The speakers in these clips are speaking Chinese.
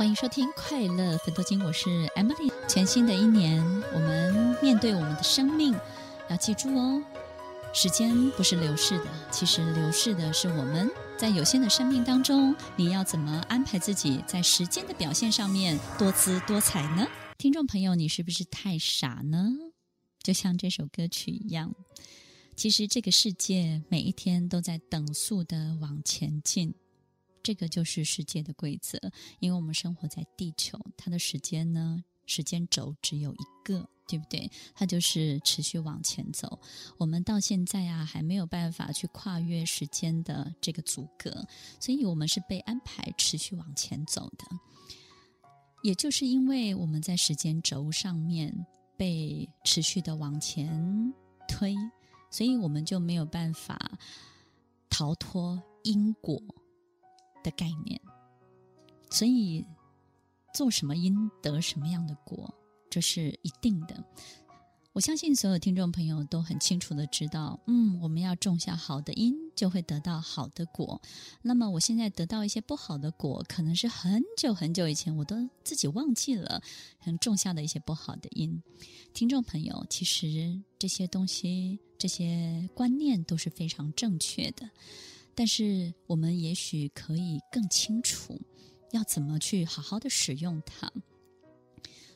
欢迎收听《快乐芬多精》，我是 Emily。全新的一年，我们面对我们的生命，要记住哦，时间不是流逝的，其实流逝的是我们。在有限的生命当中，你要怎么安排自己在时间的表现上面多姿多彩呢？听众朋友，你是不是太傻呢？就像这首歌曲一样，其实这个世界每一天都在等速的往前进。这个就是世界的规则，因为我们生活在地球，它的时间呢，时间轴只有一个，对不对？它就是持续往前走。我们到现在啊，还没有办法去跨越时间的这个阻隔，所以我们是被安排持续往前走的。也就是因为我们在时间轴上面被持续的往前推，所以我们就没有办法逃脱因果。的概念，所以做什么因得什么样的果，这是一定的。我相信所有听众朋友都很清楚的知道，嗯，我们要种下好的因，就会得到好的果。那么我现在得到一些不好的果，可能是很久很久以前我都自己忘记了，很种下的一些不好的因。听众朋友，其实这些东西、这些观念都是非常正确的。但是我们也许可以更清楚要怎么去好好的使用它。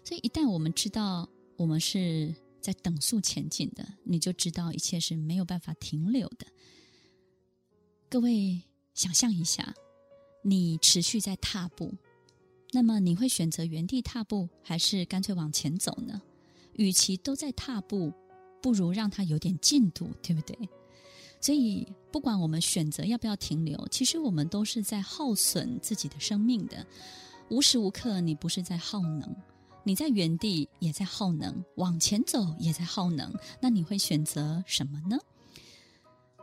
所以一旦我们知道我们是在等速前进的，你就知道一切是没有办法停留的。各位想象一下，你持续在踏步，那么你会选择原地踏步，还是干脆往前走呢？与其都在踏步，不如让它有点进度，对不对？所以，不管我们选择要不要停留，其实我们都是在耗损自己的生命的。无时无刻，你不是在耗能，你在原地也在耗能，往前走也在耗能。那你会选择什么呢？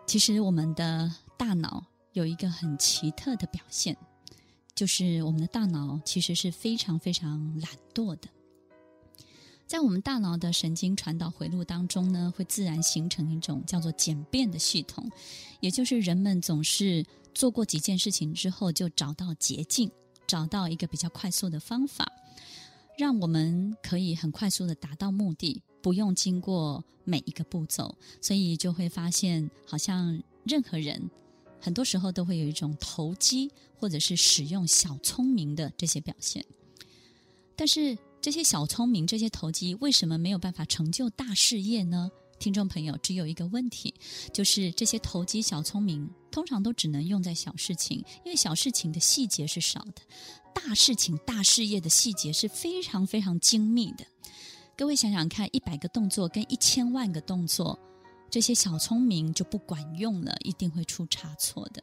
其实，我们的大脑有一个很奇特的表现，就是我们的大脑其实是非常非常懒惰的。在我们大脑的神经传导回路当中呢，会自然形成一种叫做简便的系统，也就是人们总是做过几件事情之后，就找到捷径，找到一个比较快速的方法，让我们可以很快速的达到目的，不用经过每一个步骤。所以就会发现，好像任何人很多时候都会有一种投机或者是使用小聪明的这些表现，但是。这些小聪明，这些投机，为什么没有办法成就大事业呢？听众朋友，只有一个问题，就是这些投机小聪明，通常都只能用在小事情，因为小事情的细节是少的，大事情、大事业的细节是非常非常精密的。各位想想看，一百个动作跟一千万个动作，这些小聪明就不管用了，一定会出差错的。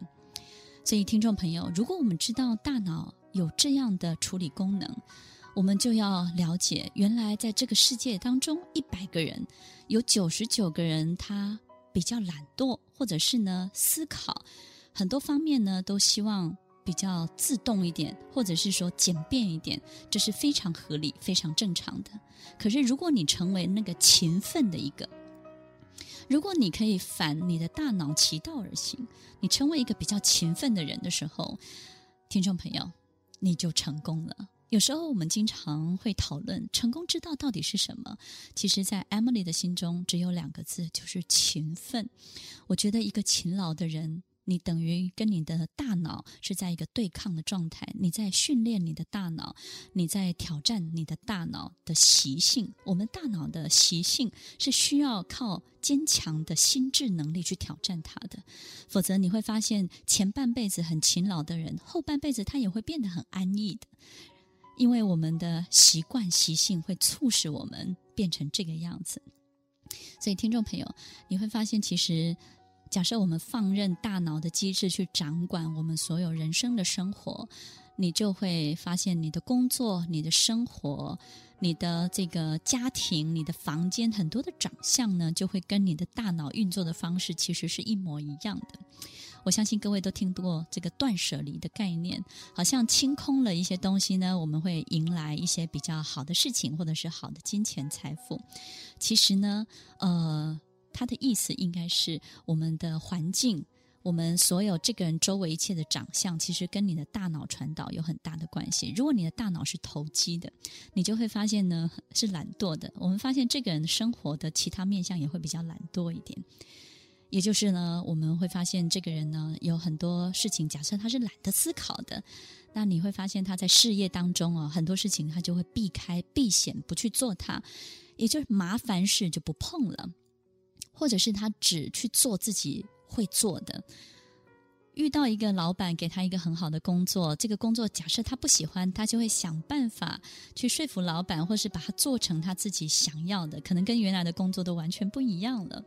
所以，听众朋友，如果我们知道大脑有这样的处理功能，我们就要了解，原来在这个世界当中，一百个人有九十九个人他比较懒惰，或者是呢思考很多方面呢都希望比较自动一点，或者是说简便一点，这是非常合理、非常正常的。可是如果你成为那个勤奋的一个，如果你可以反你的大脑其道而行，你成为一个比较勤奋的人的时候，听众朋友，你就成功了。有时候我们经常会讨论成功之道到底是什么？其实，在 Emily 的心中，只有两个字，就是勤奋。我觉得一个勤劳的人，你等于跟你的大脑是在一个对抗的状态，你在训练你的大脑，你在挑战你的大脑的习性。我们大脑的习性是需要靠坚强的心智能力去挑战它的，否则你会发现前半辈子很勤劳的人，后半辈子他也会变得很安逸的。因为我们的习惯习性会促使我们变成这个样子，所以听众朋友，你会发现，其实假设我们放任大脑的机制去掌管我们所有人生的生活，你就会发现你的工作、你的生活、你的这个家庭、你的房间很多的长相呢，就会跟你的大脑运作的方式其实是一模一样的。我相信各位都听过这个断舍离的概念，好像清空了一些东西呢，我们会迎来一些比较好的事情，或者是好的金钱财富。其实呢，呃，它的意思应该是我们的环境、我们所有这个人周围一切的长相，其实跟你的大脑传导有很大的关系。如果你的大脑是投机的，你就会发现呢是懒惰的。我们发现这个人生活的其他面相也会比较懒惰一点。也就是呢，我们会发现这个人呢有很多事情，假设他是懒得思考的，那你会发现他在事业当中啊，很多事情他就会避开、避险，不去做它，也就是麻烦事就不碰了，或者是他只去做自己会做的。遇到一个老板给他一个很好的工作，这个工作假设他不喜欢，他就会想办法去说服老板，或是把它做成他自己想要的，可能跟原来的工作都完全不一样了。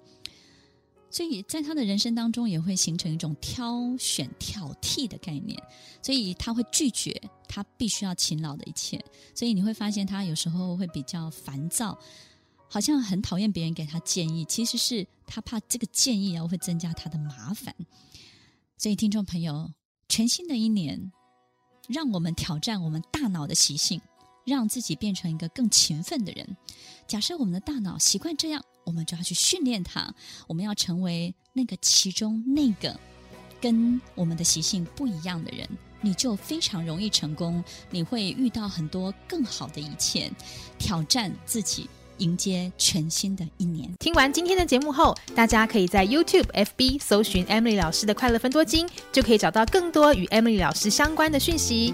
所以在他的人生当中，也会形成一种挑选、挑剔的概念。所以他会拒绝他必须要勤劳的一切。所以你会发现他有时候会比较烦躁，好像很讨厌别人给他建议。其实是他怕这个建议啊会增加他的麻烦。所以听众朋友，全新的一年，让我们挑战我们大脑的习性，让自己变成一个更勤奋的人。假设我们的大脑习惯这样。我们就要去训练它，我们要成为那个其中那个跟我们的习性不一样的人，你就非常容易成功。你会遇到很多更好的一切，挑战自己，迎接全新的一年。听完今天的节目后，大家可以在 YouTube、FB 搜寻 Emily 老师的快乐分多金，就可以找到更多与 Emily 老师相关的讯息。